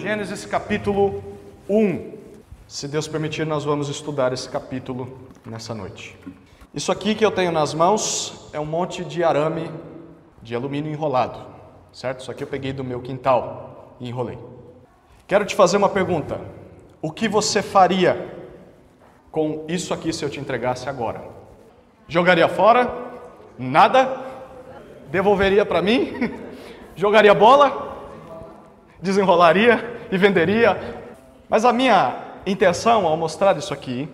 Gênesis capítulo 1. Se Deus permitir, nós vamos estudar esse capítulo nessa noite. Isso aqui que eu tenho nas mãos é um monte de arame de alumínio enrolado, certo? Isso aqui eu peguei do meu quintal e enrolei. Quero te fazer uma pergunta. O que você faria com isso aqui se eu te entregasse agora? Jogaria fora? Nada? Devolveria para mim? Jogaria bola? Desenrolaria e venderia. Mas a minha intenção ao mostrar isso aqui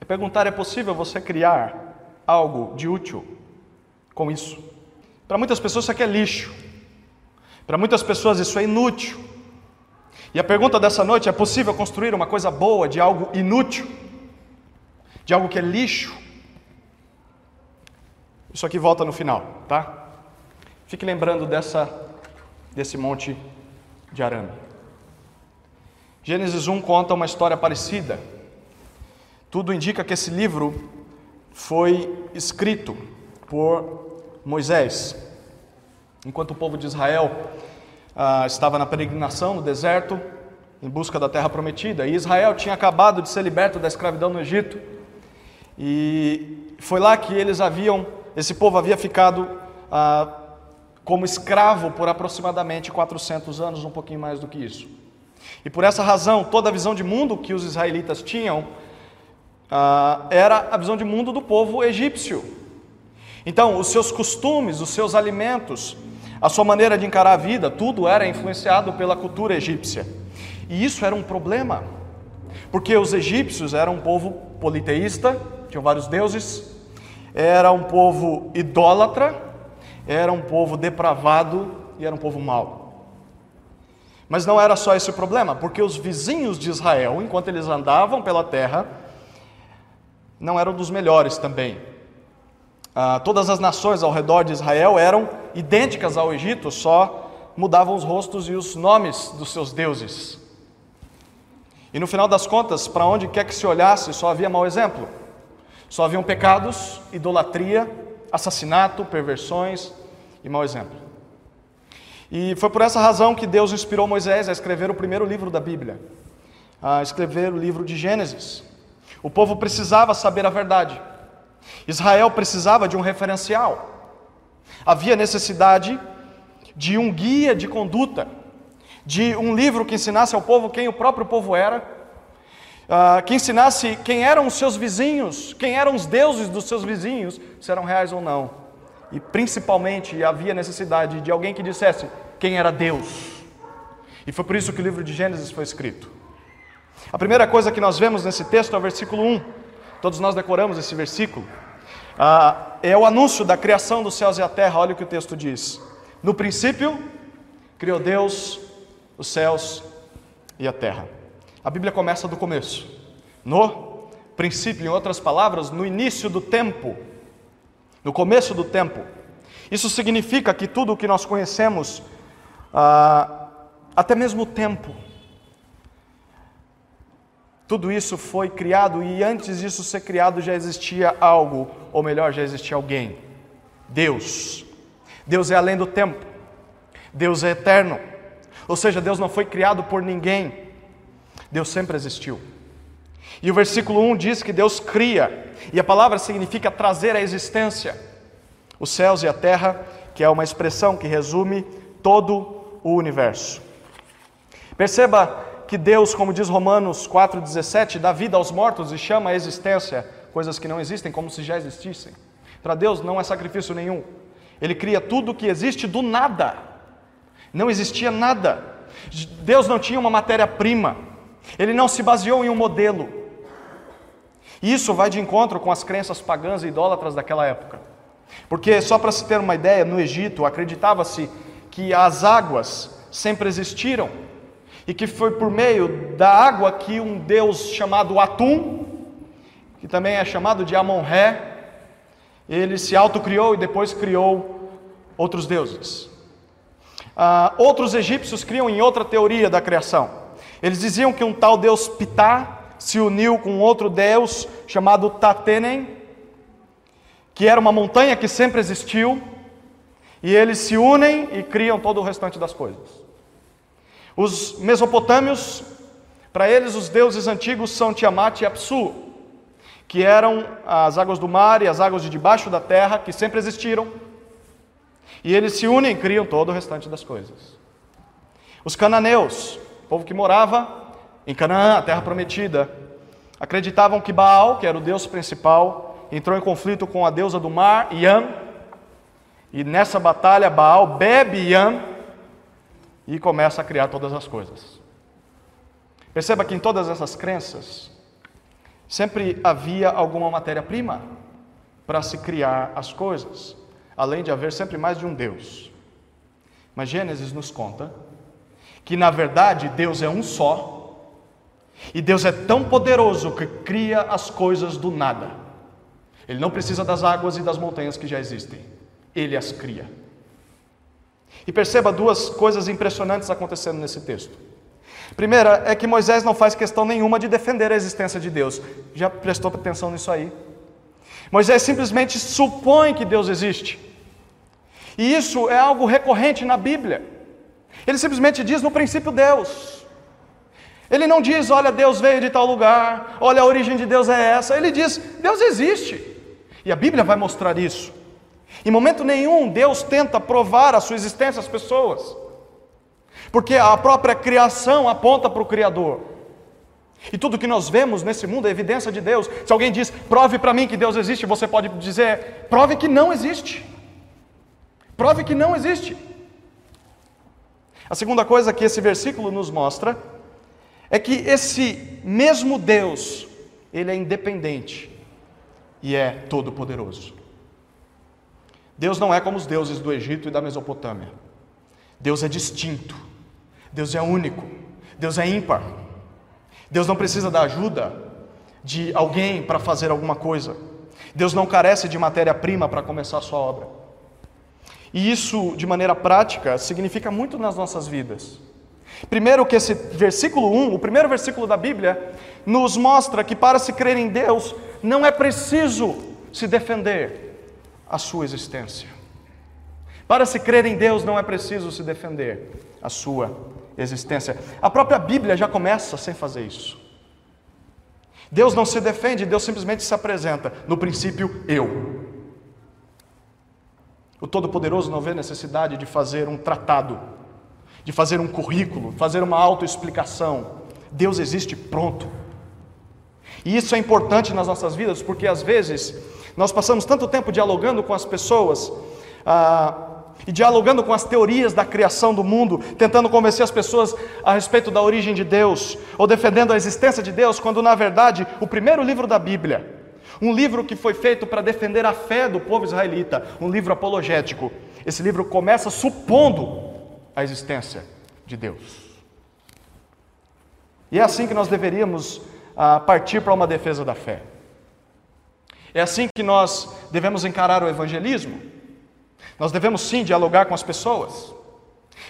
é perguntar: é possível você criar algo de útil com isso? Para muitas pessoas isso aqui é lixo. Para muitas pessoas isso é inútil. E a pergunta dessa noite é: possível construir uma coisa boa de algo inútil? De algo que é lixo? Isso aqui volta no final, tá? Fique lembrando dessa, desse monte de arame. Gênesis 1 conta uma história parecida. Tudo indica que esse livro foi escrito por Moisés, enquanto o povo de Israel ah, estava na peregrinação no deserto, em busca da terra prometida. E Israel tinha acabado de ser liberto da escravidão no Egito. E foi lá que eles haviam, esse povo havia ficado ah, como escravo por aproximadamente 400 anos, um pouquinho mais do que isso. E por essa razão, toda a visão de mundo que os israelitas tinham ah, era a visão de mundo do povo egípcio. Então, os seus costumes, os seus alimentos, a sua maneira de encarar a vida, tudo era influenciado pela cultura egípcia. E isso era um problema, porque os egípcios eram um povo politeísta, tinham vários deuses, era um povo idólatra, era um povo depravado e era um povo mau. Mas não era só esse o problema, porque os vizinhos de Israel, enquanto eles andavam pela terra, não eram dos melhores também. Ah, todas as nações ao redor de Israel eram idênticas ao Egito, só mudavam os rostos e os nomes dos seus deuses. E no final das contas, para onde quer que se olhasse, só havia mau exemplo. Só haviam pecados, idolatria, assassinato, perversões, e mau exemplo. E foi por essa razão que Deus inspirou Moisés a escrever o primeiro livro da Bíblia, a escrever o livro de Gênesis. O povo precisava saber a verdade. Israel precisava de um referencial. Havia necessidade de um guia de conduta, de um livro que ensinasse ao povo quem o próprio povo era, uh, que ensinasse quem eram os seus vizinhos, quem eram os deuses dos seus vizinhos, se eram reais ou não e principalmente havia necessidade de alguém que dissesse quem era Deus. E foi por isso que o livro de Gênesis foi escrito. A primeira coisa que nós vemos nesse texto é o versículo 1. Todos nós decoramos esse versículo. Ah, é o anúncio da criação dos céus e a terra. Olha o que o texto diz. No princípio, criou Deus os céus e a terra. A Bíblia começa do começo. No princípio, em outras palavras, no início do tempo, no começo do tempo. Isso significa que tudo o que nós conhecemos, ah, até mesmo o tempo, tudo isso foi criado e antes disso ser criado já existia algo, ou melhor, já existia alguém. Deus. Deus é além do tempo. Deus é eterno. Ou seja, Deus não foi criado por ninguém. Deus sempre existiu. E o versículo 1 diz que Deus cria, e a palavra significa trazer à existência os céus e a terra, que é uma expressão que resume todo o universo. Perceba que Deus, como diz Romanos 4,17, dá vida aos mortos e chama à existência coisas que não existem como se já existissem. Para Deus não é sacrifício nenhum. Ele cria tudo que existe do nada. Não existia nada. Deus não tinha uma matéria-prima. Ele não se baseou em um modelo. Isso vai de encontro com as crenças pagãs e idólatras daquela época. Porque, só para se ter uma ideia, no Egito acreditava-se que as águas sempre existiram e que foi por meio da água que um deus chamado Atum, que também é chamado de Amon-Ré, ele se autocriou e depois criou outros deuses. Ah, outros egípcios criam em outra teoria da criação. Eles diziam que um tal deus Ptah se uniu com outro deus chamado Tatenem, que era uma montanha que sempre existiu, e eles se unem e criam todo o restante das coisas. Os mesopotâmios, para eles, os deuses antigos são Tiamat e Apsu, que eram as águas do mar e as águas de debaixo da terra, que sempre existiram. E eles se unem e criam todo o restante das coisas. Os cananeus, povo que morava em Canaã, a terra prometida, acreditavam que Baal, que era o deus principal, entrou em conflito com a deusa do mar, Yam, e nessa batalha Baal bebe Yam e começa a criar todas as coisas. Perceba que em todas essas crenças sempre havia alguma matéria-prima para se criar as coisas, além de haver sempre mais de um Deus. Mas Gênesis nos conta que na verdade Deus é um só, e Deus é tão poderoso que cria as coisas do nada. Ele não precisa das águas e das montanhas que já existem, ele as cria. E perceba duas coisas impressionantes acontecendo nesse texto. Primeira é que Moisés não faz questão nenhuma de defender a existência de Deus. Já prestou atenção nisso aí? Moisés simplesmente supõe que Deus existe. E isso é algo recorrente na Bíblia. Ele simplesmente diz no princípio Deus. Ele não diz, olha, Deus veio de tal lugar, olha, a origem de Deus é essa. Ele diz, Deus existe. E a Bíblia vai mostrar isso. Em momento nenhum Deus tenta provar a sua existência às pessoas, porque a própria criação aponta para o Criador. E tudo que nós vemos nesse mundo é evidência de Deus. Se alguém diz, prove para mim que Deus existe, você pode dizer, prove que não existe. Prove que não existe. A segunda coisa que esse versículo nos mostra é que esse mesmo Deus, ele é independente e é todo-poderoso. Deus não é como os deuses do Egito e da Mesopotâmia. Deus é distinto. Deus é único. Deus é ímpar. Deus não precisa da ajuda de alguém para fazer alguma coisa. Deus não carece de matéria-prima para começar a sua obra. E isso, de maneira prática, significa muito nas nossas vidas. Primeiro que esse versículo 1, o primeiro versículo da Bíblia, nos mostra que para se crer em Deus não é preciso se defender, a sua existência. Para se crer em Deus não é preciso se defender a sua existência. A própria Bíblia já começa sem fazer isso. Deus não se defende, Deus simplesmente se apresenta. No princípio, eu. O Todo-Poderoso não vê necessidade de fazer um tratado, de fazer um currículo, fazer uma autoexplicação. Deus existe pronto. E isso é importante nas nossas vidas, porque às vezes nós passamos tanto tempo dialogando com as pessoas ah, e dialogando com as teorias da criação do mundo, tentando convencer as pessoas a respeito da origem de Deus, ou defendendo a existência de Deus, quando na verdade o primeiro livro da Bíblia, um livro que foi feito para defender a fé do povo israelita, um livro apologético, esse livro começa supondo a existência de Deus. E é assim que nós deveríamos ah, partir para uma defesa da fé. É assim que nós devemos encarar o evangelismo. Nós devemos sim dialogar com as pessoas,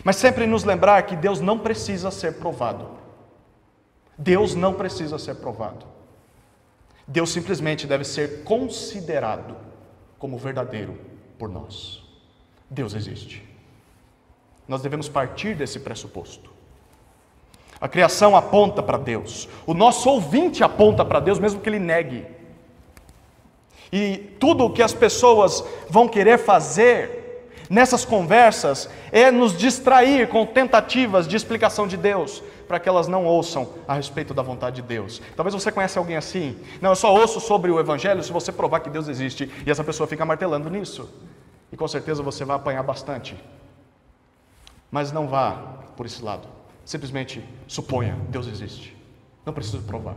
mas sempre nos lembrar que Deus não precisa ser provado. Deus não precisa ser provado. Deus simplesmente deve ser considerado como verdadeiro por nós. Deus existe. Nós devemos partir desse pressuposto. A criação aponta para Deus, o nosso ouvinte aponta para Deus, mesmo que ele negue. E tudo o que as pessoas vão querer fazer nessas conversas é nos distrair com tentativas de explicação de Deus, para que elas não ouçam a respeito da vontade de Deus. Talvez você conhece alguém assim. Não, eu só ouço sobre o evangelho se você provar que Deus existe, e essa pessoa fica martelando nisso. E com certeza você vai apanhar bastante. Mas não vá por esse lado. Simplesmente suponha, Deus existe. Não preciso provar.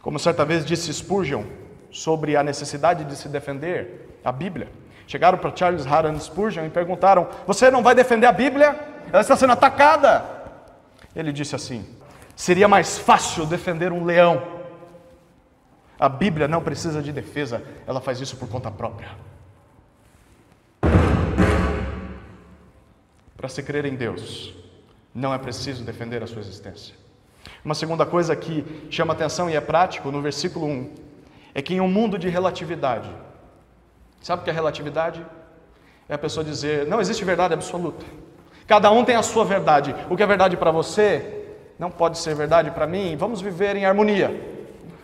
Como certa vez disse Spurgeon sobre a necessidade de se defender a Bíblia. Chegaram para Charles Haddon Spurgeon e perguntaram: Você não vai defender a Bíblia? Ela está sendo atacada. Ele disse assim: Seria mais fácil defender um leão. A Bíblia não precisa de defesa, ela faz isso por conta própria. Para se crer em Deus, não é preciso defender a sua existência. Uma segunda coisa que chama atenção e é prático no versículo 1 é que em um mundo de relatividade, sabe o que é relatividade? É a pessoa dizer, não existe verdade absoluta. Cada um tem a sua verdade. O que é verdade para você não pode ser verdade para mim. Vamos viver em harmonia.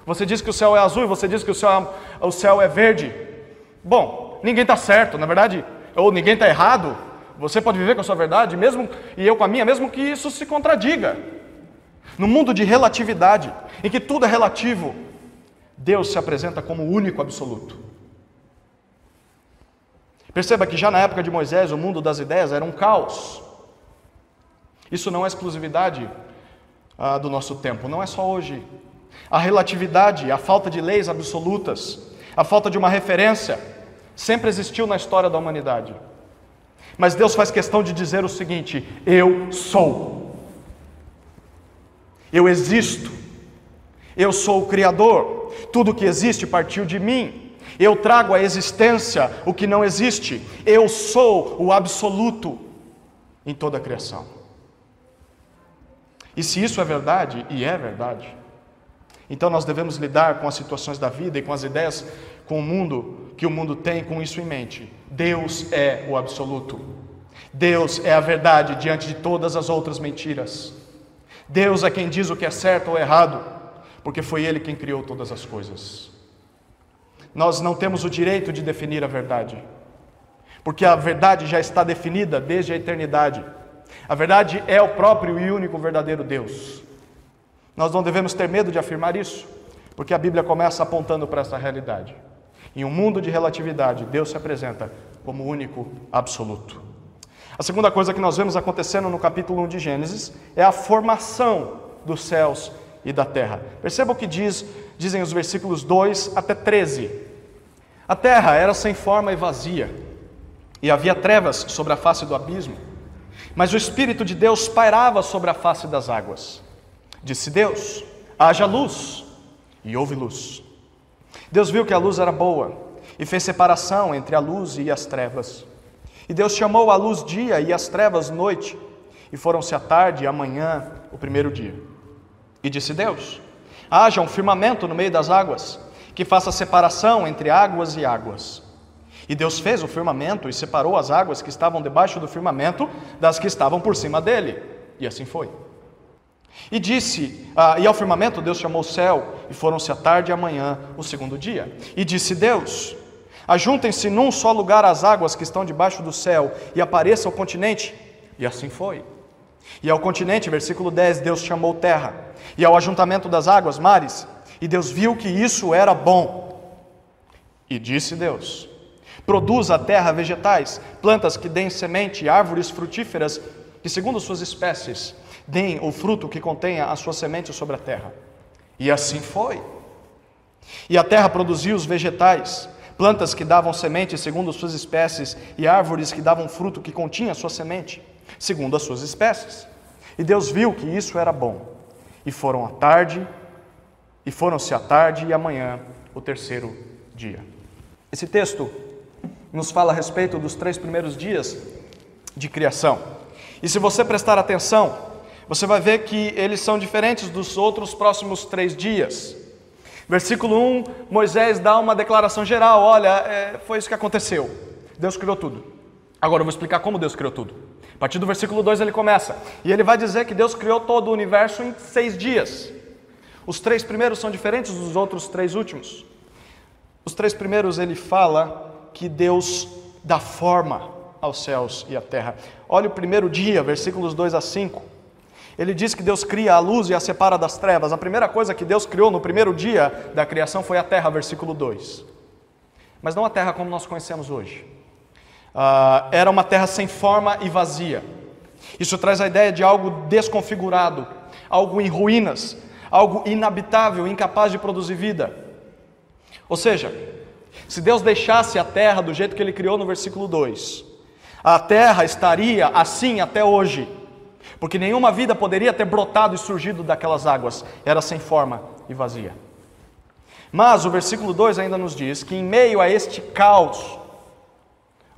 Você diz que o céu é azul você diz que o céu, o céu é verde. Bom, ninguém está certo, na verdade, ou ninguém está errado. Você pode viver com a sua verdade, mesmo e eu com a minha, mesmo que isso se contradiga. No mundo de relatividade, em que tudo é relativo, Deus se apresenta como o único absoluto. Perceba que já na época de Moisés, o mundo das ideias era um caos. Isso não é exclusividade ah, do nosso tempo, não é só hoje. A relatividade, a falta de leis absolutas, a falta de uma referência, sempre existiu na história da humanidade. Mas Deus faz questão de dizer o seguinte: Eu sou, eu existo, eu sou o Criador, tudo que existe partiu de mim, eu trago à existência o que não existe, eu sou o absoluto em toda a criação. E se isso é verdade, e é verdade, então nós devemos lidar com as situações da vida e com as ideias, com o mundo que o mundo tem com isso em mente. Deus é o absoluto. Deus é a verdade diante de todas as outras mentiras. Deus é quem diz o que é certo ou errado, porque foi Ele quem criou todas as coisas. Nós não temos o direito de definir a verdade, porque a verdade já está definida desde a eternidade. A verdade é o próprio e único verdadeiro Deus. Nós não devemos ter medo de afirmar isso, porque a Bíblia começa apontando para essa realidade. Em um mundo de relatividade, Deus se apresenta como único absoluto. A segunda coisa que nós vemos acontecendo no capítulo 1 de Gênesis é a formação dos céus e da terra. Perceba o que diz, dizem os versículos 2 até 13. A terra era sem forma e vazia, e havia trevas sobre a face do abismo, mas o Espírito de Deus pairava sobre a face das águas. Disse Deus: haja luz, e houve luz. Deus viu que a luz era boa e fez separação entre a luz e as trevas. E Deus chamou a luz dia e as trevas noite, e foram-se a tarde e a manhã o primeiro dia. E disse Deus: haja um firmamento no meio das águas, que faça separação entre águas e águas. E Deus fez o firmamento e separou as águas que estavam debaixo do firmamento das que estavam por cima dele. E assim foi. E disse, ah, e ao firmamento Deus chamou o céu, e foram-se a tarde e a manhã, o segundo dia. E disse Deus: Ajuntem-se num só lugar as águas que estão debaixo do céu, e apareça o continente. E assim foi. E ao continente, versículo 10, Deus chamou terra, e ao ajuntamento das águas, mares. E Deus viu que isso era bom. E disse Deus: Produza a terra vegetais, plantas que deem semente, árvores frutíferas, que segundo suas espécies deem o fruto que contenha a sua semente sobre a terra. E assim foi. E a terra produziu os vegetais, plantas que davam semente segundo suas espécies, e árvores que davam fruto que continha a sua semente, segundo as suas espécies. E Deus viu que isso era bom. E foram à tarde, e foram-se à tarde e amanhã, o terceiro dia. Esse texto nos fala a respeito dos três primeiros dias de criação. E se você prestar atenção, você vai ver que eles são diferentes dos outros próximos três dias. Versículo 1, Moisés dá uma declaração geral: olha, é, foi isso que aconteceu. Deus criou tudo. Agora eu vou explicar como Deus criou tudo. A partir do versículo 2 ele começa. E ele vai dizer que Deus criou todo o universo em seis dias. Os três primeiros são diferentes dos outros três últimos. Os três primeiros ele fala que Deus dá forma aos céus e à terra. Olha o primeiro dia, versículos 2 a 5. Ele diz que Deus cria a luz e a separa das trevas. A primeira coisa que Deus criou no primeiro dia da criação foi a terra, versículo 2. Mas não a terra como nós conhecemos hoje. Uh, era uma terra sem forma e vazia. Isso traz a ideia de algo desconfigurado, algo em ruínas, algo inabitável, incapaz de produzir vida. Ou seja, se Deus deixasse a terra do jeito que ele criou no versículo 2, a terra estaria assim até hoje porque nenhuma vida poderia ter brotado e surgido daquelas águas, era sem forma e vazia. Mas o versículo 2 ainda nos diz que em meio a este caos,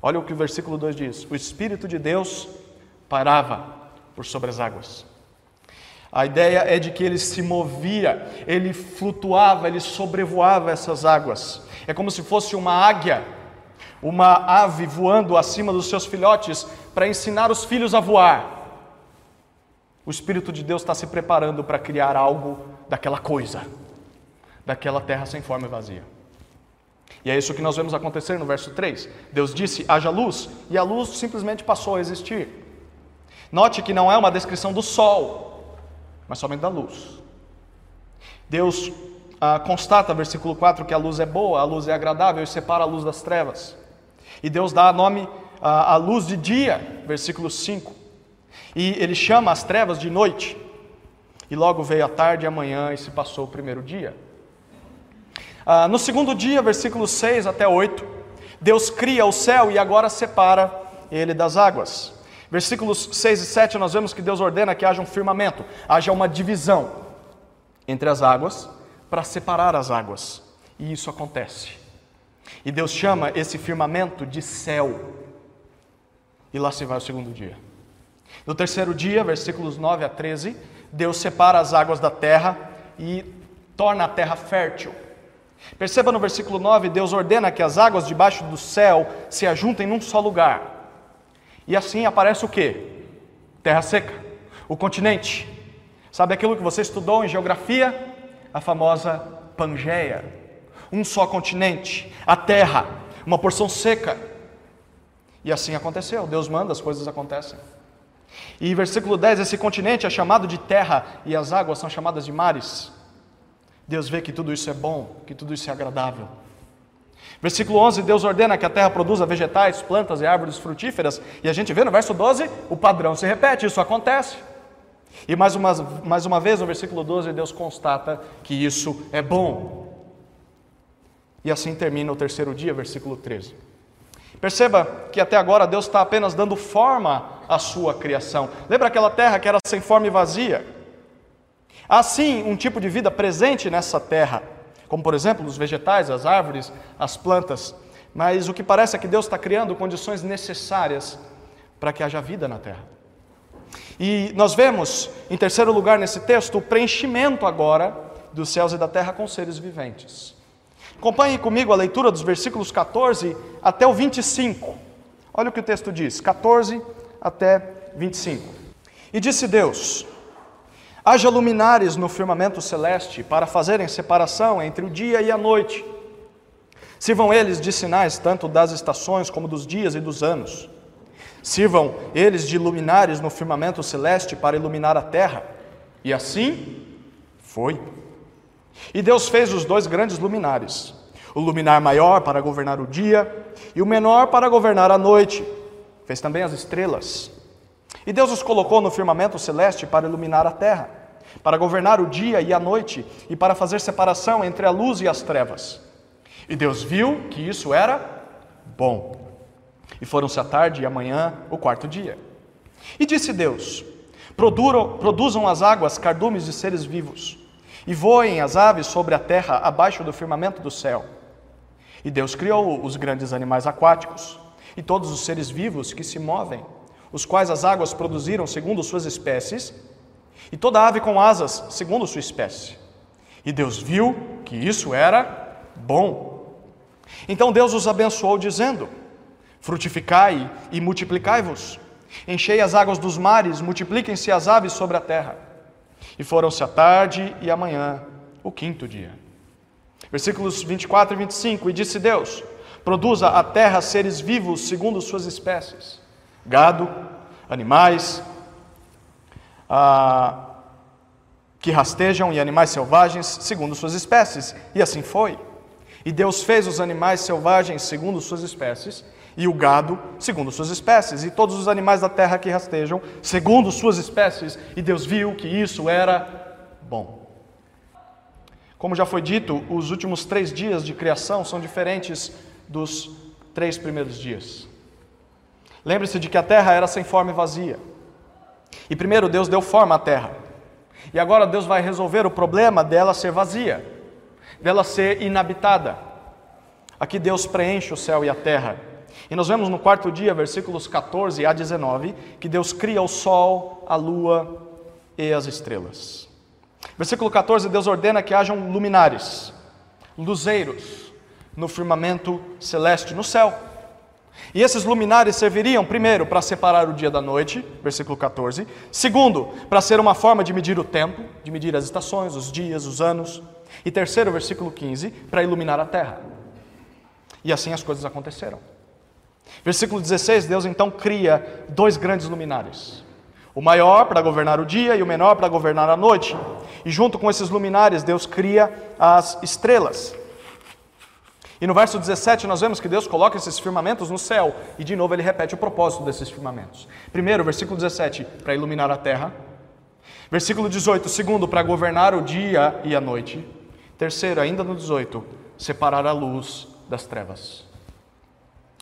olha o que o versículo 2 diz: o Espírito de Deus parava por sobre as águas. A ideia é de que ele se movia, ele flutuava, ele sobrevoava essas águas. É como se fosse uma águia uma ave voando acima dos seus filhotes para ensinar os filhos a voar. O Espírito de Deus está se preparando para criar algo daquela coisa, daquela terra sem forma e vazia. E é isso que nós vemos acontecer no verso 3. Deus disse: haja luz, e a luz simplesmente passou a existir. Note que não é uma descrição do sol, mas somente da luz. Deus ah, constata, versículo 4, que a luz é boa, a luz é agradável e separa a luz das trevas. E Deus dá nome à, à luz de dia, versículo 5. E ele chama as trevas de noite. E logo veio a tarde e a manhã e se passou o primeiro dia. Ah, no segundo dia, versículos 6 até 8, Deus cria o céu e agora separa ele das águas. Versículos 6 e 7, nós vemos que Deus ordena que haja um firmamento, haja uma divisão entre as águas para separar as águas. E isso acontece. E Deus chama esse firmamento de céu. E lá se vai o segundo dia. No terceiro dia, versículos 9 a 13, Deus separa as águas da terra e torna a terra fértil. Perceba no versículo 9, Deus ordena que as águas debaixo do céu se ajuntem num só lugar. E assim aparece o que? Terra seca, o continente. Sabe aquilo que você estudou em geografia? A famosa Pangeia. Um só continente, a terra, uma porção seca. E assim aconteceu. Deus manda, as coisas acontecem. E versículo 10, esse continente é chamado de terra e as águas são chamadas de mares. Deus vê que tudo isso é bom, que tudo isso é agradável. Versículo 11, Deus ordena que a terra produza vegetais, plantas e árvores frutíferas, e a gente vê no verso 12, o padrão se repete, isso acontece. E mais uma, mais uma vez, no versículo 12, Deus constata que isso é bom. E assim termina o terceiro dia, versículo 13. Perceba que até agora Deus está apenas dando forma à sua criação. Lembra aquela terra que era sem forma e vazia? Há sim um tipo de vida presente nessa terra, como por exemplo os vegetais, as árvores, as plantas, mas o que parece é que Deus está criando condições necessárias para que haja vida na terra. E nós vemos, em terceiro lugar nesse texto, o preenchimento agora dos céus e da terra com seres viventes. Acompanhe comigo a leitura dos versículos 14 até o 25. Olha o que o texto diz, 14 até 25. E disse Deus: Haja luminares no firmamento celeste para fazerem separação entre o dia e a noite. Sirvam eles de sinais tanto das estações como dos dias e dos anos. Sirvam eles de luminares no firmamento celeste para iluminar a terra. E assim foi. E Deus fez os dois grandes luminares: o luminar maior para governar o dia e o menor para governar a noite. Fez também as estrelas. E Deus os colocou no firmamento celeste para iluminar a terra, para governar o dia e a noite e para fazer separação entre a luz e as trevas. E Deus viu que isso era bom. E foram-se a tarde e amanhã o quarto dia. E disse Deus: Produzam as águas cardumes de seres vivos, e voem as aves sobre a terra abaixo do firmamento do céu. E Deus criou os grandes animais aquáticos e todos os seres vivos que se movem os quais as águas produziram segundo suas espécies, e toda ave com asas segundo sua espécie. E Deus viu que isso era bom. Então Deus os abençoou, dizendo: Frutificai e multiplicai-vos, enchei as águas dos mares, multipliquem-se as aves sobre a terra. E foram-se a tarde e a manhã, o quinto dia. Versículos 24 e 25: E disse Deus: Produza a terra seres vivos segundo suas espécies gado, animais ah, que rastejam e animais selvagens segundo suas espécies. E assim foi. E Deus fez os animais selvagens segundo suas espécies, e o gado segundo suas espécies, e todos os animais da terra que rastejam segundo suas espécies. E Deus viu que isso era bom. Como já foi dito, os últimos três dias de criação são diferentes dos três primeiros dias. Lembre-se de que a terra era sem forma e vazia. E primeiro Deus deu forma à terra. E agora Deus vai resolver o problema dela ser vazia, dela ser inabitada. Aqui Deus preenche o céu e a terra. E nós vemos no quarto dia, versículos 14 a 19, que Deus cria o sol, a lua e as estrelas. Versículo 14, Deus ordena que hajam luminares, luzeiros, no firmamento celeste, no céu E esses luminares serviriam, primeiro, para separar o dia da noite, versículo 14. Segundo, para ser uma forma de medir o tempo, de medir as estações, os dias, os anos. E terceiro, versículo 15, para iluminar a terra. E assim as coisas aconteceram. Versículo 16, Deus então cria dois grandes luminares. O maior para governar o dia e o menor para governar a noite. E junto com esses luminares, Deus cria as estrelas. E no verso 17 nós vemos que Deus coloca esses firmamentos no céu, e de novo ele repete o propósito desses firmamentos. Primeiro, versículo 17, para iluminar a terra. Versículo 18, segundo, para governar o dia e a noite. Terceiro, ainda no 18, separar a luz das trevas.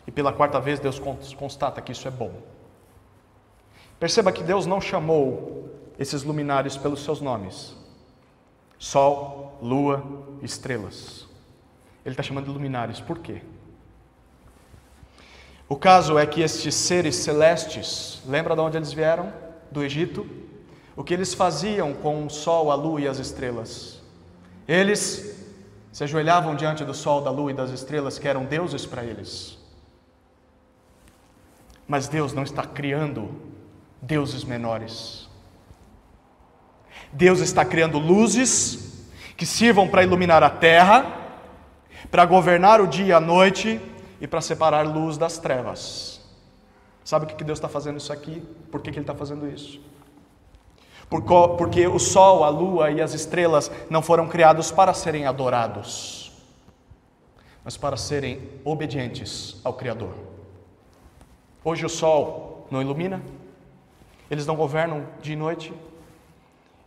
E pela quarta vez Deus constata que isso é bom. Perceba que Deus não chamou esses luminares pelos seus nomes: Sol, Lua, estrelas. Ele está chamando de luminares. Por quê? O caso é que estes seres celestes, lembra de onde eles vieram? Do Egito? O que eles faziam com o sol, a lua e as estrelas? Eles se ajoelhavam diante do sol, da lua e das estrelas, que eram deuses para eles. Mas Deus não está criando deuses menores. Deus está criando luzes que sirvam para iluminar a terra para governar o dia e a noite e para separar luz das trevas. Sabe o que Deus está fazendo isso aqui? Por que Ele está fazendo isso? Porque o sol, a lua e as estrelas não foram criados para serem adorados, mas para serem obedientes ao Criador. Hoje o sol não ilumina, eles não governam dia e noite,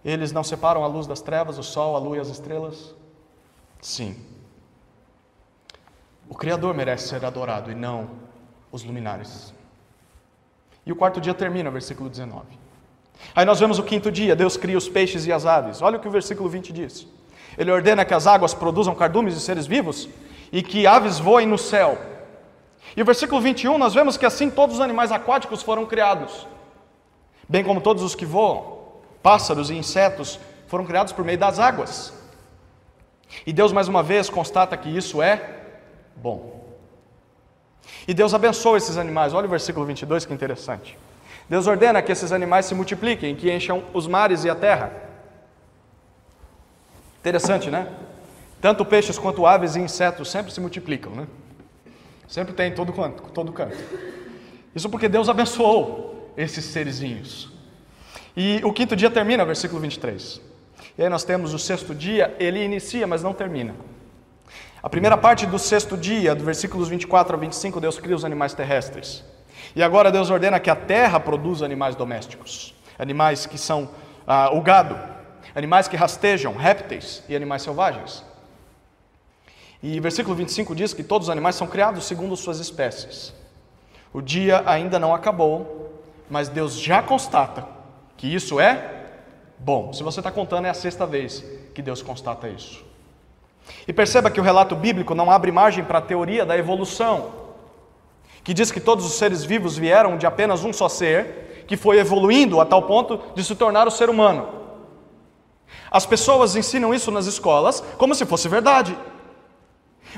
eles não separam a luz das trevas, o sol, a lua e as estrelas? Sim, o Criador merece ser adorado e não os luminares. E o quarto dia termina, versículo 19. Aí nós vemos o quinto dia, Deus cria os peixes e as aves. Olha o que o versículo 20 diz. Ele ordena que as águas produzam cardumes e seres vivos e que aves voem no céu. E o versículo 21, nós vemos que assim todos os animais aquáticos foram criados, bem como todos os que voam, pássaros e insetos, foram criados por meio das águas. E Deus mais uma vez constata que isso é bom. E Deus abençoa esses animais. Olha o versículo 22 que interessante. Deus ordena que esses animais se multipliquem, que encham os mares e a terra. Interessante, né? Tanto peixes quanto aves e insetos sempre se multiplicam, né? Sempre tem em todo canto, todo canto. Isso porque Deus abençoou esses serizinhos. E o quinto dia termina, versículo 23. E aí nós temos o sexto dia, ele inicia, mas não termina. A primeira parte do sexto dia, do versículos 24 a 25, Deus cria os animais terrestres. E agora Deus ordena que a terra produza animais domésticos, animais que são ah, o gado, animais que rastejam, répteis e animais selvagens. E versículo 25 diz que todos os animais são criados segundo suas espécies. O dia ainda não acabou, mas Deus já constata que isso é bom. Se você está contando, é a sexta vez que Deus constata isso. E perceba que o relato bíblico não abre margem para a teoria da evolução, que diz que todos os seres vivos vieram de apenas um só ser, que foi evoluindo a tal ponto de se tornar o ser humano. As pessoas ensinam isso nas escolas como se fosse verdade.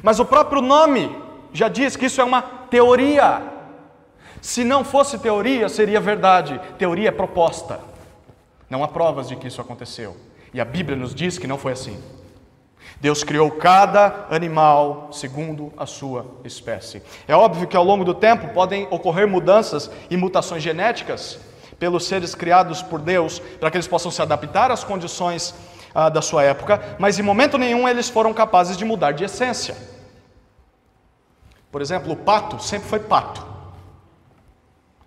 Mas o próprio nome já diz que isso é uma teoria. Se não fosse teoria, seria verdade. Teoria é proposta. Não há provas de que isso aconteceu. E a Bíblia nos diz que não foi assim. Deus criou cada animal segundo a sua espécie. É óbvio que ao longo do tempo podem ocorrer mudanças e mutações genéticas pelos seres criados por Deus, para que eles possam se adaptar às condições ah, da sua época, mas em momento nenhum eles foram capazes de mudar de essência. Por exemplo, o pato sempre foi pato.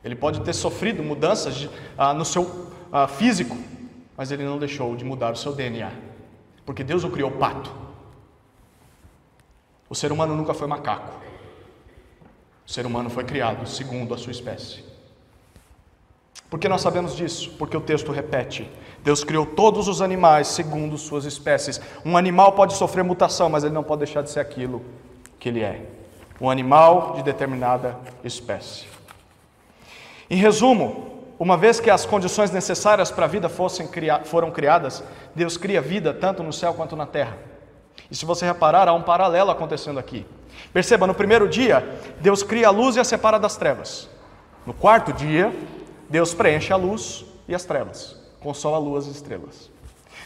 Ele pode ter sofrido mudanças de, ah, no seu ah, físico, mas ele não deixou de mudar o seu DNA, porque Deus o criou pato. O ser humano nunca foi macaco. O ser humano foi criado segundo a sua espécie. Por que nós sabemos disso? Porque o texto repete: Deus criou todos os animais segundo suas espécies. Um animal pode sofrer mutação, mas ele não pode deixar de ser aquilo que ele é um animal de determinada espécie. Em resumo, uma vez que as condições necessárias para a vida fossem, foram criadas, Deus cria vida tanto no céu quanto na terra. E se você reparar, há um paralelo acontecendo aqui. Perceba, no primeiro dia, Deus cria a luz e a separa das trevas. No quarto dia, Deus preenche a luz e as trevas, com sol, a lua e as estrelas.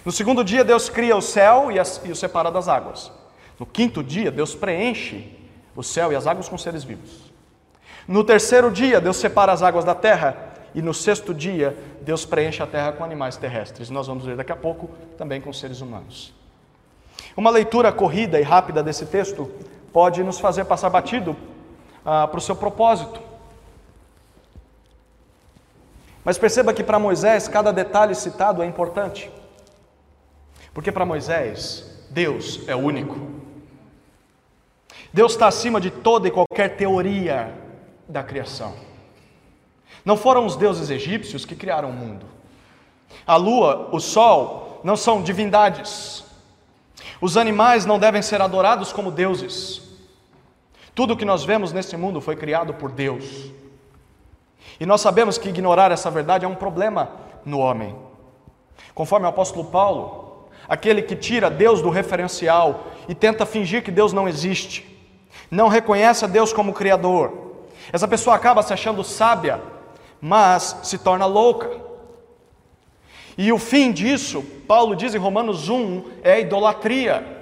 No segundo dia, Deus cria o céu e, as, e o separa das águas. No quinto dia, Deus preenche o céu e as águas com seres vivos. No terceiro dia, Deus separa as águas da terra. E no sexto dia, Deus preenche a terra com animais terrestres. Nós vamos ver daqui a pouco também com seres humanos. Uma leitura corrida e rápida desse texto pode nos fazer passar batido ah, para o seu propósito. Mas perceba que para Moisés cada detalhe citado é importante. Porque para Moisés, Deus é único. Deus está acima de toda e qualquer teoria da criação. Não foram os deuses egípcios que criaram o mundo. A lua, o sol, não são divindades. Os animais não devem ser adorados como deuses. Tudo o que nós vemos nesse mundo foi criado por Deus. E nós sabemos que ignorar essa verdade é um problema no homem. Conforme o apóstolo Paulo, aquele que tira Deus do referencial e tenta fingir que Deus não existe, não reconhece a Deus como Criador, essa pessoa acaba se achando sábia, mas se torna louca. E o fim disso, Paulo diz em Romanos 1, é a idolatria.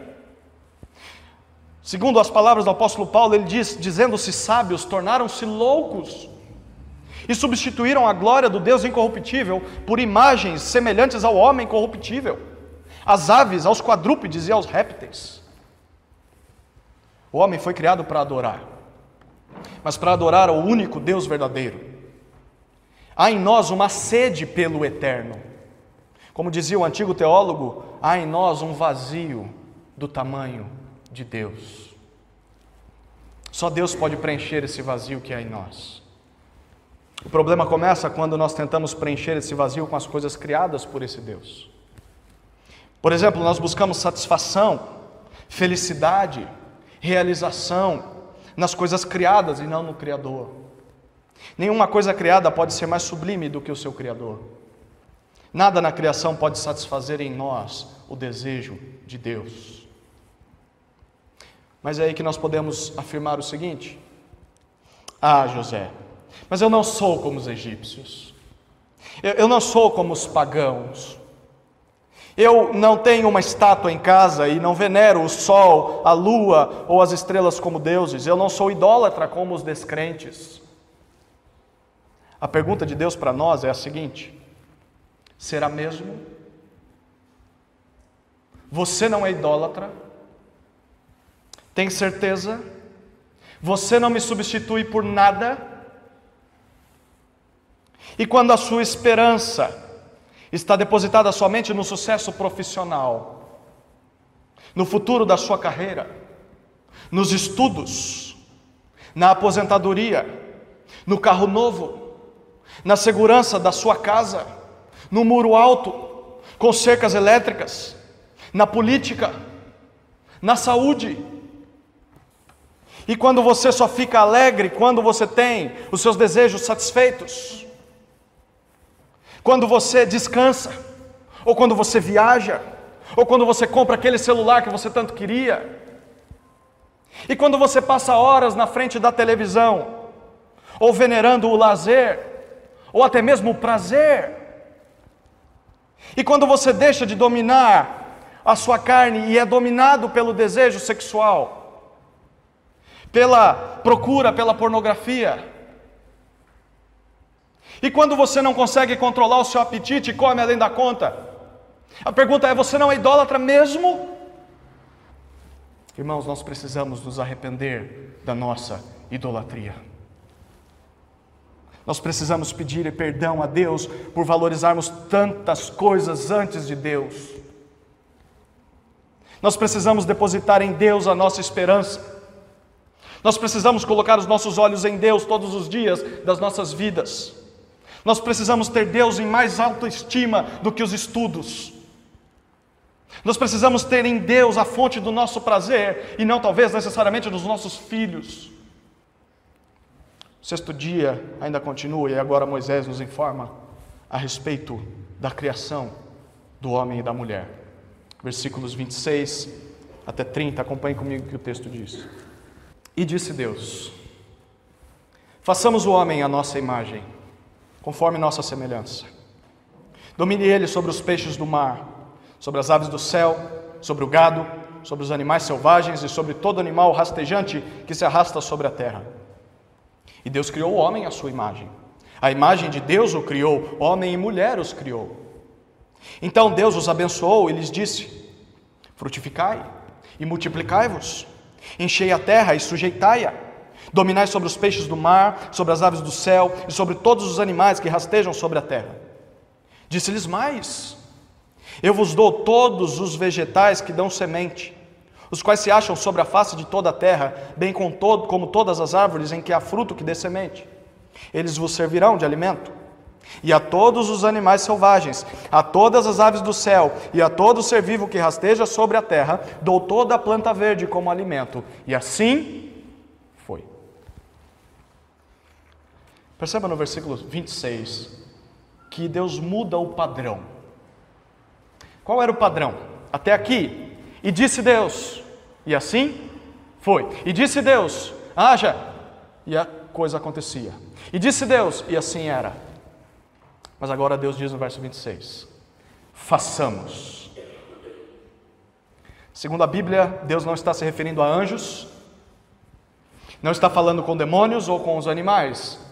Segundo as palavras do apóstolo Paulo, ele diz: dizendo-se sábios, tornaram-se loucos e substituíram a glória do Deus incorruptível por imagens semelhantes ao homem corruptível, às aves, aos quadrúpedes e aos répteis. O homem foi criado para adorar, mas para adorar ao único Deus verdadeiro. Há em nós uma sede pelo eterno. Como dizia o antigo teólogo, há em nós um vazio do tamanho de Deus. Só Deus pode preencher esse vazio que há em nós. O problema começa quando nós tentamos preencher esse vazio com as coisas criadas por esse Deus. Por exemplo, nós buscamos satisfação, felicidade, realização nas coisas criadas e não no Criador. Nenhuma coisa criada pode ser mais sublime do que o seu Criador. Nada na criação pode satisfazer em nós o desejo de Deus. Mas é aí que nós podemos afirmar o seguinte: Ah, José, mas eu não sou como os egípcios, eu, não sou como os pagãos. Eu não tenho uma estátua em casa e não venero o sol, a lua ou as estrelas como deuses. Eu não sou idólatra como os descrentes. A pergunta de Deus para nós é a seguinte: será mesmo? Você não é idólatra? Tem certeza? Você não me substitui por nada? E quando a sua esperança está depositada somente no sucesso profissional, no futuro da sua carreira, nos estudos, na aposentadoria, no carro novo, na segurança da sua casa, no muro alto, com cercas elétricas, na política, na saúde. E quando você só fica alegre quando você tem os seus desejos satisfeitos, quando você descansa, ou quando você viaja, ou quando você compra aquele celular que você tanto queria, e quando você passa horas na frente da televisão, ou venerando o lazer, ou até mesmo o prazer, e quando você deixa de dominar a sua carne e é dominado pelo desejo sexual, pela procura pela pornografia, e quando você não consegue controlar o seu apetite come além da conta? A pergunta é: você não é idólatra mesmo? Irmãos, nós precisamos nos arrepender da nossa idolatria. Nós precisamos pedir perdão a Deus por valorizarmos tantas coisas antes de Deus. Nós precisamos depositar em Deus a nossa esperança. Nós precisamos colocar os nossos olhos em Deus todos os dias das nossas vidas. Nós precisamos ter Deus em mais alta estima do que os estudos. Nós precisamos ter em Deus a fonte do nosso prazer e não talvez necessariamente dos nossos filhos. O sexto dia ainda continua e agora Moisés nos informa a respeito da criação do homem e da mulher. Versículos 26 até 30. Acompanhe comigo o que o texto diz. E disse Deus: Façamos o homem à nossa imagem, conforme nossa semelhança. Domine ele sobre os peixes do mar, sobre as aves do céu, sobre o gado, sobre os animais selvagens e sobre todo animal rastejante que se arrasta sobre a terra. E Deus criou o homem à sua imagem. A imagem de Deus o criou, homem e mulher os criou. Então Deus os abençoou e lhes disse: Frutificai e multiplicai-vos, enchei a terra e sujeitai-a, dominai sobre os peixes do mar, sobre as aves do céu e sobre todos os animais que rastejam sobre a terra. Disse-lhes mais: Eu vos dou todos os vegetais que dão semente, os quais se acham sobre a face de toda a terra, bem como, todo, como todas as árvores em que há fruto que dê semente. Eles vos servirão de alimento. E a todos os animais selvagens, a todas as aves do céu e a todo ser vivo que rasteja sobre a terra, dou toda a planta verde como alimento. E assim foi. Perceba no versículo 26 que Deus muda o padrão. Qual era o padrão? Até aqui. E disse Deus, e assim foi. E disse Deus, haja, e a coisa acontecia. E disse Deus, e assim era. Mas agora Deus diz no verso 26: façamos. Segundo a Bíblia, Deus não está se referindo a anjos, não está falando com demônios ou com os animais,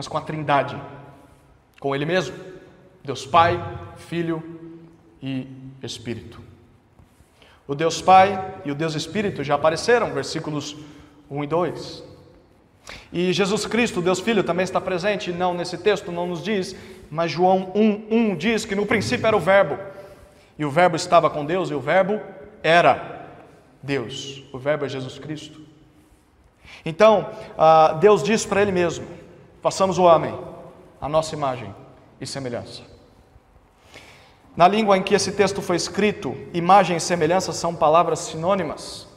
mas com a Trindade, com Ele mesmo, Deus Pai, Filho e Espírito. O Deus Pai e o Deus Espírito já apareceram, versículos 1 e 2. E Jesus Cristo, Deus Filho, também está presente, não nesse texto, não nos diz, mas João 1,1 diz que no princípio era o Verbo, e o Verbo estava com Deus, e o Verbo era Deus, o Verbo é Jesus Cristo. Então, ah, Deus diz para Ele mesmo: façamos o homem, a nossa imagem e semelhança. Na língua em que esse texto foi escrito, imagem e semelhança são palavras sinônimas,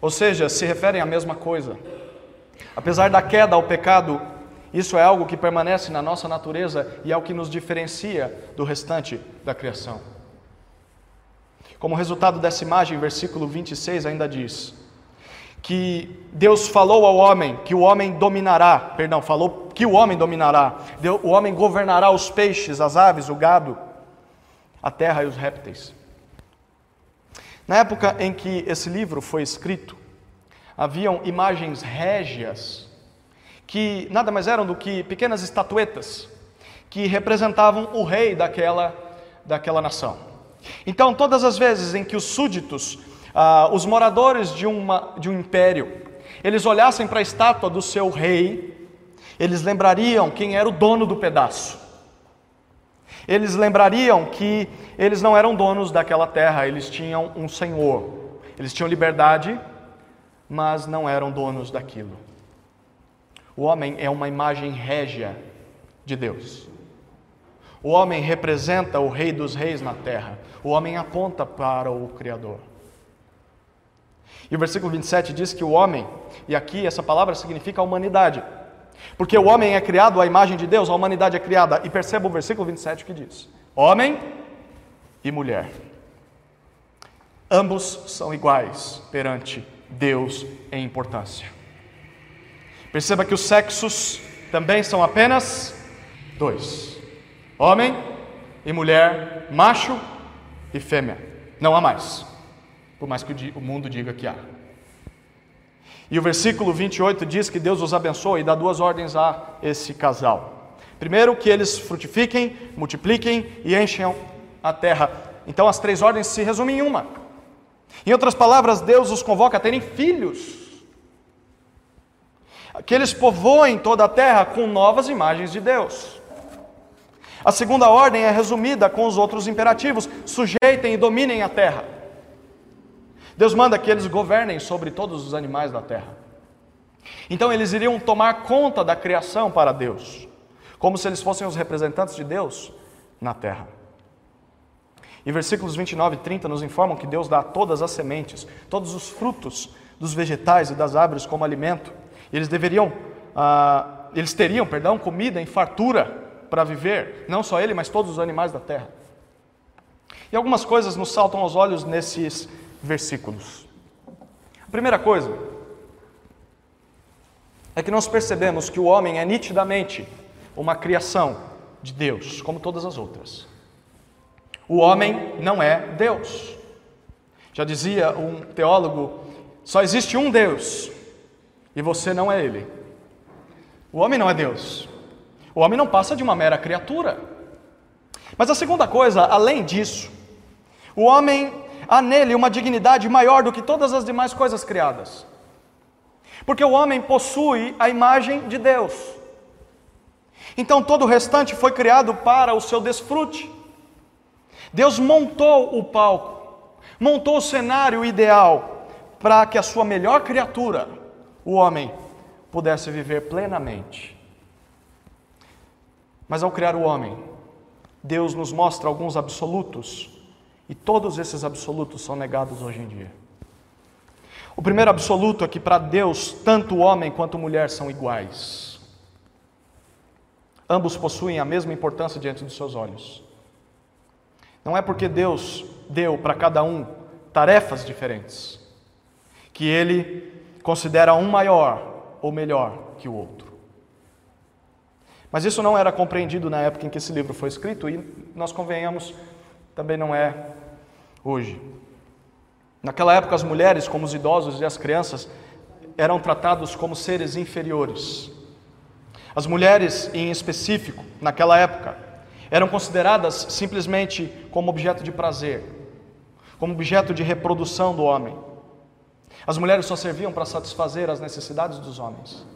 ou seja, se referem à mesma coisa. Apesar da queda ao pecado, isso é algo que permanece na nossa natureza e é o que nos diferencia do restante da criação. Como resultado dessa imagem, versículo 26 ainda diz que Deus falou ao homem que o homem dominará, perdão, falou que o homem dominará, o homem governará os peixes, as aves, o gado, a terra e os répteis. Na época em que esse livro foi escrito, haviam imagens régias, que nada mais eram do que pequenas estatuetas, que representavam o rei daquela, daquela nação. Então, todas as vezes em que os súditos, ah, os moradores de, uma, de um império, eles olhassem para a estátua do seu rei, eles lembrariam quem era o dono do pedaço. Eles lembrariam que eles não eram donos daquela terra, eles tinham um senhor. Eles tinham liberdade mas não eram donos daquilo. O homem é uma imagem régia de Deus. O homem representa o Rei dos Reis na terra. O homem aponta para o Criador. E o versículo 27 diz que o homem, e aqui essa palavra significa a humanidade, porque o homem é criado à imagem de Deus, a humanidade é criada. E perceba o versículo 27 que diz: Homem e mulher. Ambos são iguais perante Deus em importância. Perceba que os sexos também são apenas dois: homem e mulher, macho e fêmea. Não há mais, por mais que o mundo diga que há. E o versículo 28 diz que Deus os abençoa e dá duas ordens a esse casal. Primeiro, que eles frutifiquem, multipliquem e enchem a terra. Então, as três ordens se resumem em uma: em outras palavras, Deus os convoca a terem filhos. Que eles povoem toda a terra com novas imagens de Deus. A segunda ordem é resumida com os outros imperativos: sujeitem e dominem a terra. Deus manda que eles governem sobre todos os animais da terra. Então eles iriam tomar conta da criação para Deus, como se eles fossem os representantes de Deus na terra. E versículos 29 e 30 nos informam que Deus dá todas as sementes, todos os frutos dos vegetais e das árvores como alimento. Eles deveriam, ah, eles teriam, perdão, comida em fartura para viver, não só ele, mas todos os animais da terra. E algumas coisas nos saltam aos olhos nesses versículos. A primeira coisa é que nós percebemos que o homem é nitidamente uma criação de Deus, como todas as outras. O homem não é Deus. Já dizia um teólogo: só existe um Deus e você não é Ele. O homem não é Deus. O homem não passa de uma mera criatura. Mas a segunda coisa, além disso, o homem há nele uma dignidade maior do que todas as demais coisas criadas. Porque o homem possui a imagem de Deus. Então todo o restante foi criado para o seu desfrute. Deus montou o palco, montou o cenário ideal para que a sua melhor criatura, o homem, pudesse viver plenamente. Mas ao criar o homem, Deus nos mostra alguns absolutos e todos esses absolutos são negados hoje em dia. O primeiro absoluto é que para Deus, tanto o homem quanto mulher são iguais. Ambos possuem a mesma importância diante dos seus olhos. Não é porque Deus deu para cada um tarefas diferentes que ele considera um maior ou melhor que o outro. Mas isso não era compreendido na época em que esse livro foi escrito e nós convenhamos, também não é hoje. Naquela época, as mulheres, como os idosos e as crianças, eram tratados como seres inferiores. As mulheres, em específico, naquela época, eram consideradas simplesmente como objeto de prazer, como objeto de reprodução do homem. As mulheres só serviam para satisfazer as necessidades dos homens.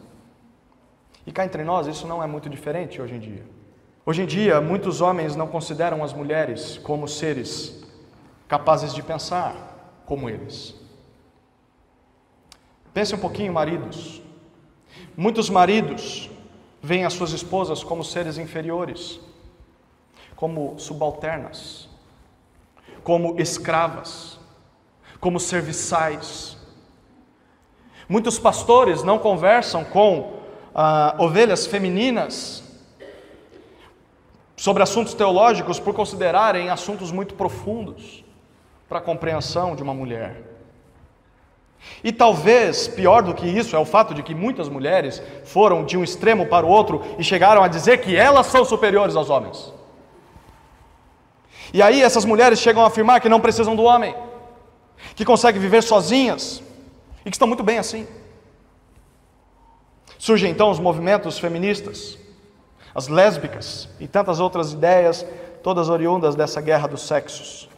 E cá entre nós, isso não é muito diferente hoje em dia. Hoje em dia, muitos homens não consideram as mulheres como seres capazes de pensar como eles. Pense um pouquinho, maridos. Muitos maridos veem as suas esposas como seres inferiores como subalternas, como escravas, como serviçais. Muitos pastores não conversam com ah, ovelhas femininas sobre assuntos teológicos por considerarem assuntos muito profundos para a compreensão de uma mulher. E talvez pior do que isso é o fato de que muitas mulheres foram de um extremo para o outro e chegaram a dizer que elas são superiores aos homens. E aí essas mulheres chegam a afirmar que não precisam do homem, que conseguem viver sozinhas e que estão muito bem assim. Surgem então os movimentos feministas, as lésbicas e tantas outras ideias, todas oriundas dessa guerra dos sexos.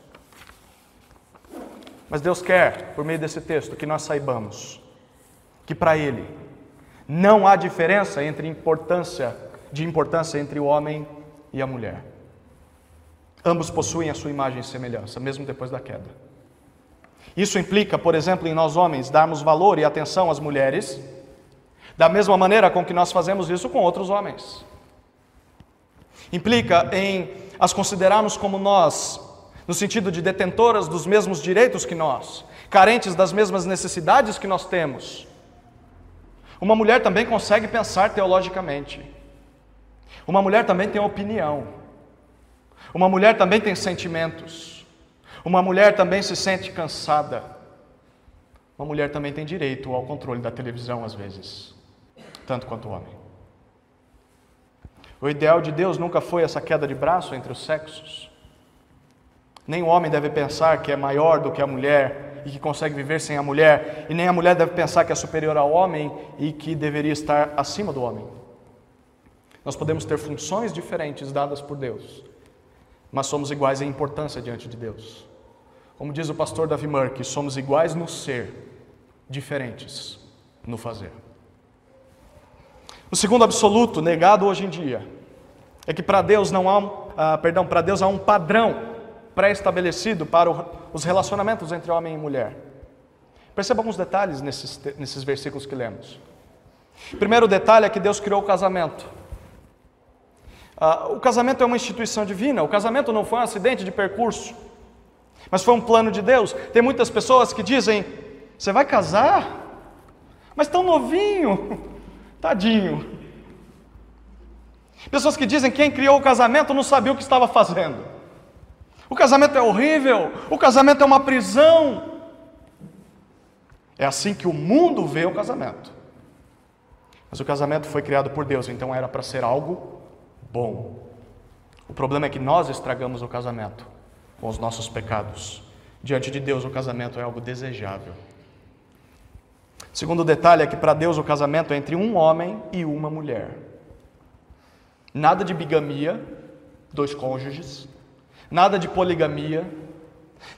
Mas Deus quer, por meio desse texto, que nós saibamos que para Ele não há diferença entre importância de importância entre o homem e a mulher. Ambos possuem a sua imagem e semelhança, mesmo depois da queda. Isso implica, por exemplo, em nós homens darmos valor e atenção às mulheres, da mesma maneira com que nós fazemos isso com outros homens. Implica em as considerarmos como nós, no sentido de detentoras dos mesmos direitos que nós, carentes das mesmas necessidades que nós temos. Uma mulher também consegue pensar teologicamente. Uma mulher também tem opinião. Uma mulher também tem sentimentos. Uma mulher também se sente cansada. Uma mulher também tem direito ao controle da televisão, às vezes, tanto quanto o homem. O ideal de Deus nunca foi essa queda de braço entre os sexos. Nem o homem deve pensar que é maior do que a mulher e que consegue viver sem a mulher, e nem a mulher deve pensar que é superior ao homem e que deveria estar acima do homem. Nós podemos ter funções diferentes dadas por Deus, mas somos iguais em importância diante de Deus. Como diz o pastor Davi Murk, somos iguais no ser, diferentes no fazer. O segundo absoluto negado hoje em dia é que para Deus não há, um, ah, perdão, para Deus há um padrão pré-estabelecido para o, os relacionamentos entre homem e mulher. Perceba alguns detalhes nesses, nesses versículos que lemos. Primeiro detalhe é que Deus criou o casamento. Ah, o casamento é uma instituição divina, o casamento não foi um acidente de percurso, mas foi um plano de Deus. Tem muitas pessoas que dizem: Você vai casar? Mas tão novinho, tadinho. Pessoas que dizem: Quem criou o casamento não sabia o que estava fazendo. O casamento é horrível, o casamento é uma prisão. É assim que o mundo vê o casamento. Mas o casamento foi criado por Deus, então era para ser algo bom. O problema é que nós estragamos o casamento com os nossos pecados. Diante de Deus, o casamento é algo desejável. Segundo detalhe é que para Deus o casamento é entre um homem e uma mulher. Nada de bigamia, dois cônjuges, nada de poligamia,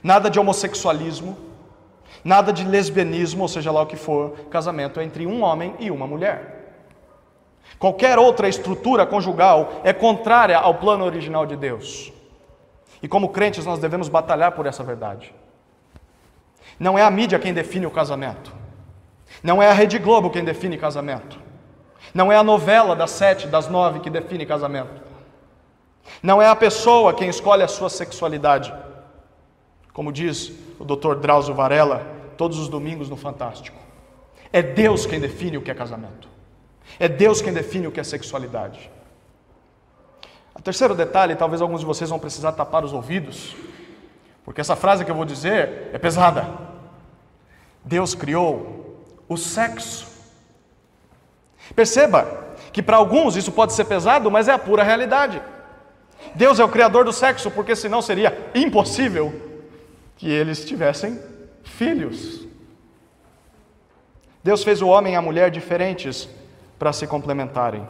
nada de homossexualismo, nada de lesbianismo, ou seja lá o que for. Casamento é entre um homem e uma mulher. Qualquer outra estrutura conjugal é contrária ao plano original de Deus. E como crentes, nós devemos batalhar por essa verdade. Não é a mídia quem define o casamento. Não é a Rede Globo quem define casamento. Não é a novela das sete, das nove que define casamento. Não é a pessoa quem escolhe a sua sexualidade. Como diz o Dr. Drauzio Varela, todos os domingos no Fantástico. É Deus quem define o que é casamento. É Deus quem define o que é sexualidade. O terceiro detalhe, talvez alguns de vocês vão precisar tapar os ouvidos, porque essa frase que eu vou dizer é pesada. Deus criou o sexo. Perceba que para alguns isso pode ser pesado, mas é a pura realidade. Deus é o criador do sexo, porque senão seria impossível que eles tivessem filhos. Deus fez o homem e a mulher diferentes para se complementarem.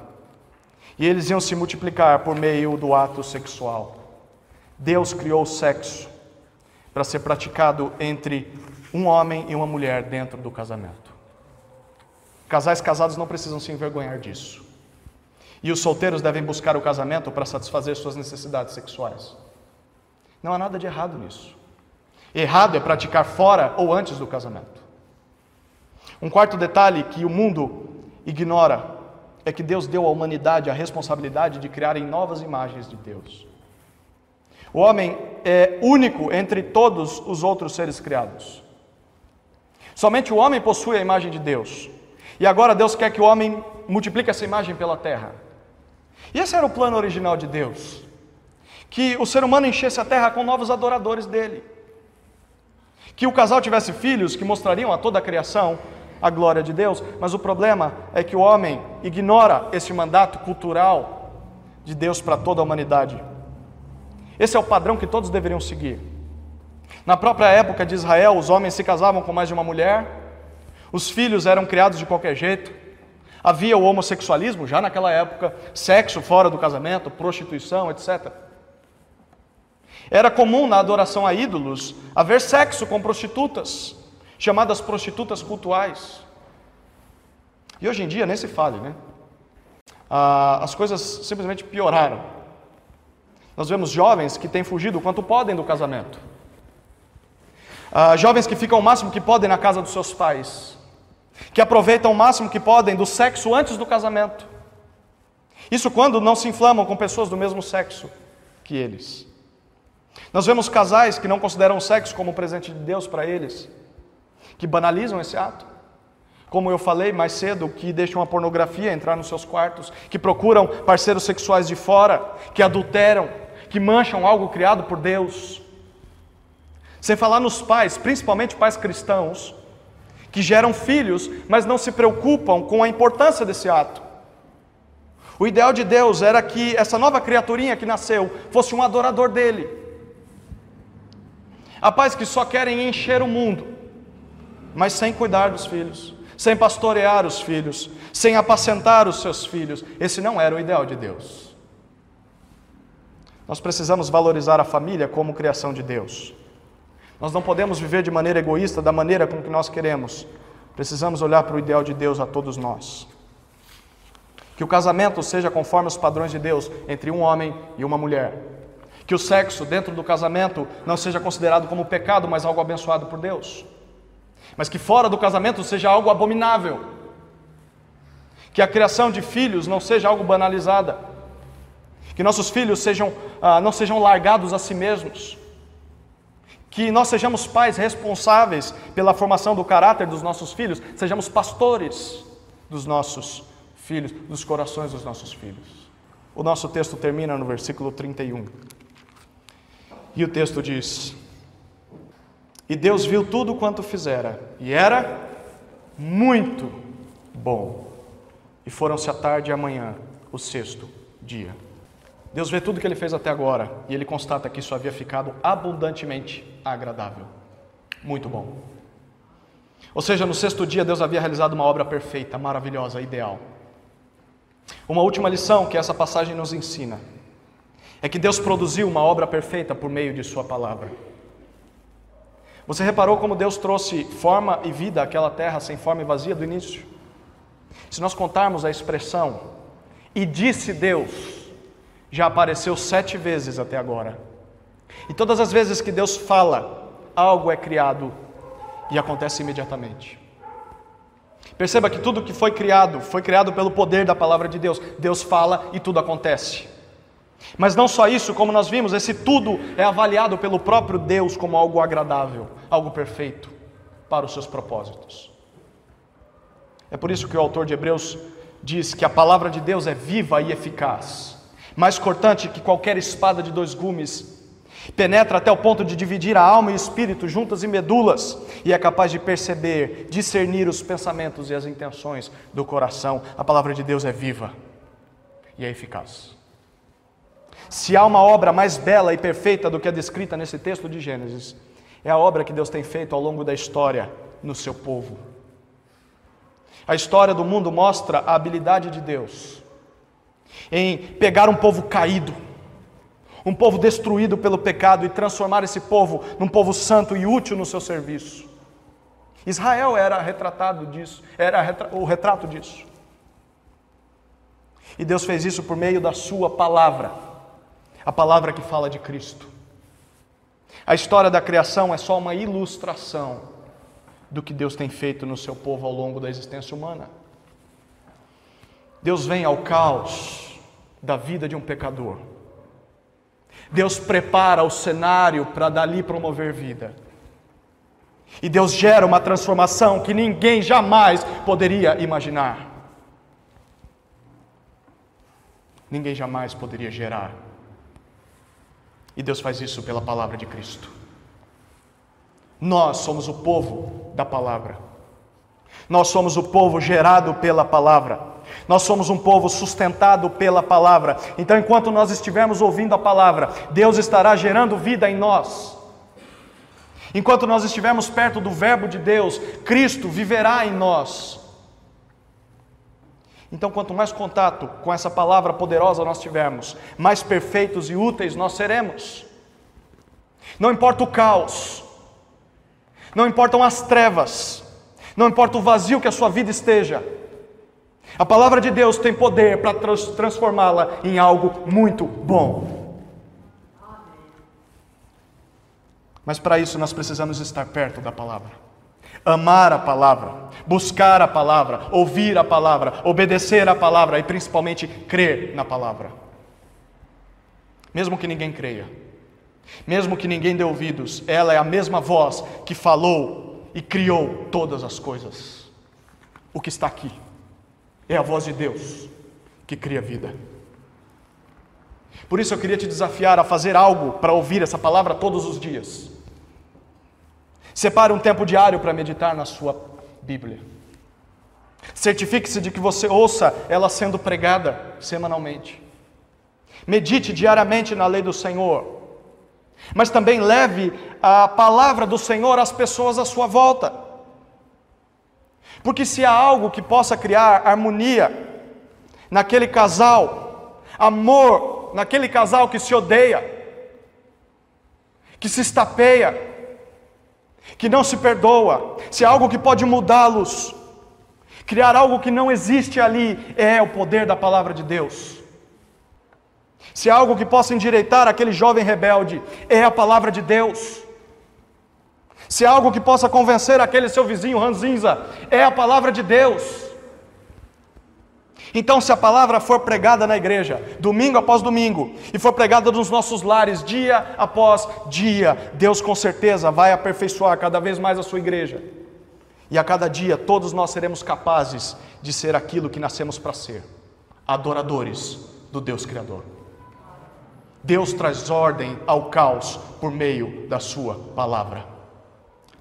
E eles iam se multiplicar por meio do ato sexual. Deus criou o sexo para ser praticado entre um homem e uma mulher dentro do casamento. Casais casados não precisam se envergonhar disso. E os solteiros devem buscar o casamento para satisfazer suas necessidades sexuais. Não há nada de errado nisso. Errado é praticar fora ou antes do casamento. Um quarto detalhe que o mundo ignora é que Deus deu à humanidade a responsabilidade de criarem novas imagens de Deus. O homem é único entre todos os outros seres criados. Somente o homem possui a imagem de Deus. E agora Deus quer que o homem multiplique essa imagem pela terra. E esse era o plano original de Deus: que o ser humano enchesse a terra com novos adoradores dele. Que o casal tivesse filhos que mostrariam a toda a criação a glória de Deus, mas o problema é que o homem ignora esse mandato cultural de Deus para toda a humanidade. Esse é o padrão que todos deveriam seguir. Na própria época de Israel, os homens se casavam com mais de uma mulher, os filhos eram criados de qualquer jeito, havia o homossexualismo já naquela época, sexo fora do casamento, prostituição, etc. Era comum na adoração a ídolos haver sexo com prostitutas chamadas prostitutas cultuais. E hoje em dia nem se fale, né? Ah, as coisas simplesmente pioraram. Nós vemos jovens que têm fugido o quanto podem do casamento. Ah, jovens que ficam o máximo que podem na casa dos seus pais. Que aproveitam o máximo que podem do sexo antes do casamento. Isso quando não se inflamam com pessoas do mesmo sexo que eles. Nós vemos casais que não consideram o sexo como um presente de Deus para eles que banalizam esse ato. Como eu falei mais cedo, que deixam a pornografia entrar nos seus quartos, que procuram parceiros sexuais de fora, que adulteram, que mancham algo criado por Deus. Sem falar nos pais, principalmente pais cristãos, que geram filhos, mas não se preocupam com a importância desse ato. O ideal de Deus era que essa nova criaturinha que nasceu fosse um adorador dele. Pais que só querem encher o mundo, mas sem cuidar dos filhos, sem pastorear os filhos, sem apacentar os seus filhos. Esse não era o ideal de Deus. Nós precisamos valorizar a família como criação de Deus. Nós não podemos viver de maneira egoísta da maneira com que nós queremos. Precisamos olhar para o ideal de Deus a todos nós. Que o casamento seja conforme os padrões de Deus entre um homem e uma mulher. Que o sexo dentro do casamento não seja considerado como pecado, mas algo abençoado por Deus mas que fora do casamento seja algo abominável. Que a criação de filhos não seja algo banalizada. Que nossos filhos sejam, ah, não sejam largados a si mesmos. Que nós sejamos pais responsáveis pela formação do caráter dos nossos filhos, sejamos pastores dos nossos filhos, dos corações dos nossos filhos. O nosso texto termina no versículo 31. E o texto diz: e Deus viu tudo quanto fizera, e era muito bom. E foram-se à tarde e à manhã, o sexto dia. Deus vê tudo que ele fez até agora e ele constata que isso havia ficado abundantemente agradável. Muito bom. Ou seja, no sexto dia Deus havia realizado uma obra perfeita, maravilhosa, ideal. Uma última lição que essa passagem nos ensina é que Deus produziu uma obra perfeita por meio de Sua palavra. Você reparou como Deus trouxe forma e vida àquela terra sem forma e vazia do início? Se nós contarmos a expressão, e disse Deus, já apareceu sete vezes até agora. E todas as vezes que Deus fala, algo é criado e acontece imediatamente. Perceba que tudo que foi criado, foi criado pelo poder da palavra de Deus. Deus fala e tudo acontece. Mas não só isso, como nós vimos, esse tudo é avaliado pelo próprio Deus como algo agradável, algo perfeito para os seus propósitos. É por isso que o autor de Hebreus diz que a palavra de Deus é viva e eficaz, mais cortante que qualquer espada de dois gumes, penetra até o ponto de dividir a alma e o espírito, juntas e medulas, e é capaz de perceber, discernir os pensamentos e as intenções do coração. A palavra de Deus é viva e é eficaz. Se há uma obra mais bela e perfeita do que a descrita nesse texto de Gênesis, é a obra que Deus tem feito ao longo da história no seu povo. A história do mundo mostra a habilidade de Deus em pegar um povo caído, um povo destruído pelo pecado e transformar esse povo num povo santo e útil no seu serviço. Israel era retratado disso, era o retrato disso. E Deus fez isso por meio da sua palavra, a palavra que fala de Cristo. A história da criação é só uma ilustração do que Deus tem feito no seu povo ao longo da existência humana. Deus vem ao caos da vida de um pecador. Deus prepara o cenário para dali promover vida. E Deus gera uma transformação que ninguém jamais poderia imaginar. Ninguém jamais poderia gerar. E Deus faz isso pela palavra de Cristo. Nós somos o povo da palavra. Nós somos o povo gerado pela palavra. Nós somos um povo sustentado pela palavra. Então, enquanto nós estivermos ouvindo a palavra, Deus estará gerando vida em nós. Enquanto nós estivermos perto do Verbo de Deus, Cristo viverá em nós. Então, quanto mais contato com essa palavra poderosa nós tivermos, mais perfeitos e úteis nós seremos. Não importa o caos, não importam as trevas, não importa o vazio que a sua vida esteja, a palavra de Deus tem poder para transformá-la em algo muito bom. Mas para isso nós precisamos estar perto da palavra, amar a palavra, buscar a palavra, ouvir a palavra, obedecer a palavra e principalmente crer na palavra. Mesmo que ninguém creia. Mesmo que ninguém dê ouvidos, ela é a mesma voz que falou e criou todas as coisas. O que está aqui é a voz de Deus que cria vida. Por isso eu queria te desafiar a fazer algo para ouvir essa palavra todos os dias. Separe um tempo diário para meditar na sua Bíblia. Certifique-se de que você ouça ela sendo pregada semanalmente. Medite diariamente na lei do Senhor mas também leve a palavra do Senhor às pessoas à sua volta. Porque se há algo que possa criar harmonia naquele casal, amor naquele casal que se odeia, que se estapeia, que não se perdoa, se há algo que pode mudá-los, criar algo que não existe ali, é o poder da palavra de Deus. Se há algo que possa endireitar aquele jovem rebelde, é a palavra de Deus. Se há algo que possa convencer aquele seu vizinho ranzinza, é a palavra de Deus. Então, se a palavra for pregada na igreja, domingo após domingo, e for pregada nos nossos lares, dia após dia, Deus com certeza vai aperfeiçoar cada vez mais a sua igreja. E a cada dia todos nós seremos capazes de ser aquilo que nascemos para ser: adoradores do Deus Criador. Deus traz ordem ao caos por meio da sua palavra.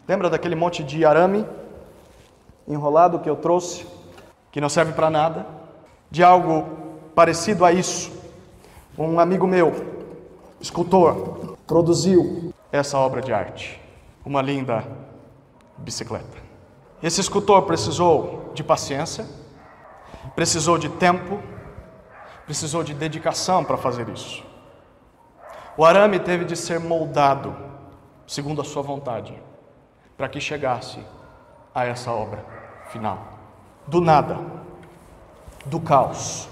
Lembra daquele monte de arame enrolado que eu trouxe, que não serve para nada, de algo parecido a isso. Um amigo meu, escultor, produziu essa obra de arte, uma linda bicicleta. Esse escultor precisou de paciência, precisou de tempo, precisou de dedicação para fazer isso. O arame teve de ser moldado segundo a sua vontade, para que chegasse a essa obra final. Do nada, do caos,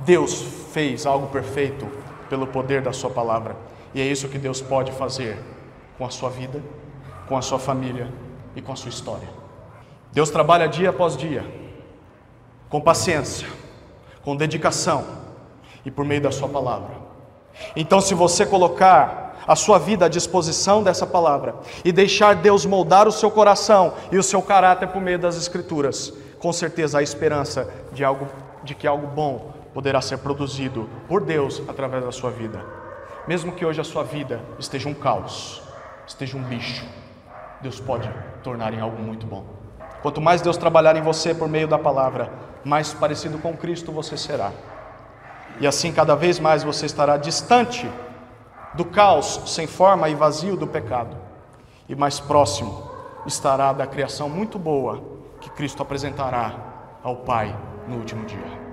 Deus fez algo perfeito pelo poder da Sua palavra, e é isso que Deus pode fazer com a sua vida, com a sua família e com a sua história. Deus trabalha dia após dia, com paciência, com dedicação e por meio da Sua palavra. Então, se você colocar a sua vida à disposição dessa palavra e deixar Deus moldar o seu coração e o seu caráter por meio das Escrituras, com certeza há esperança de, algo, de que algo bom poderá ser produzido por Deus através da sua vida. Mesmo que hoje a sua vida esteja um caos, esteja um bicho, Deus pode tornar em algo muito bom. Quanto mais Deus trabalhar em você por meio da palavra, mais parecido com Cristo você será. E assim, cada vez mais você estará distante do caos sem forma e vazio do pecado, e mais próximo estará da criação muito boa que Cristo apresentará ao Pai no último dia.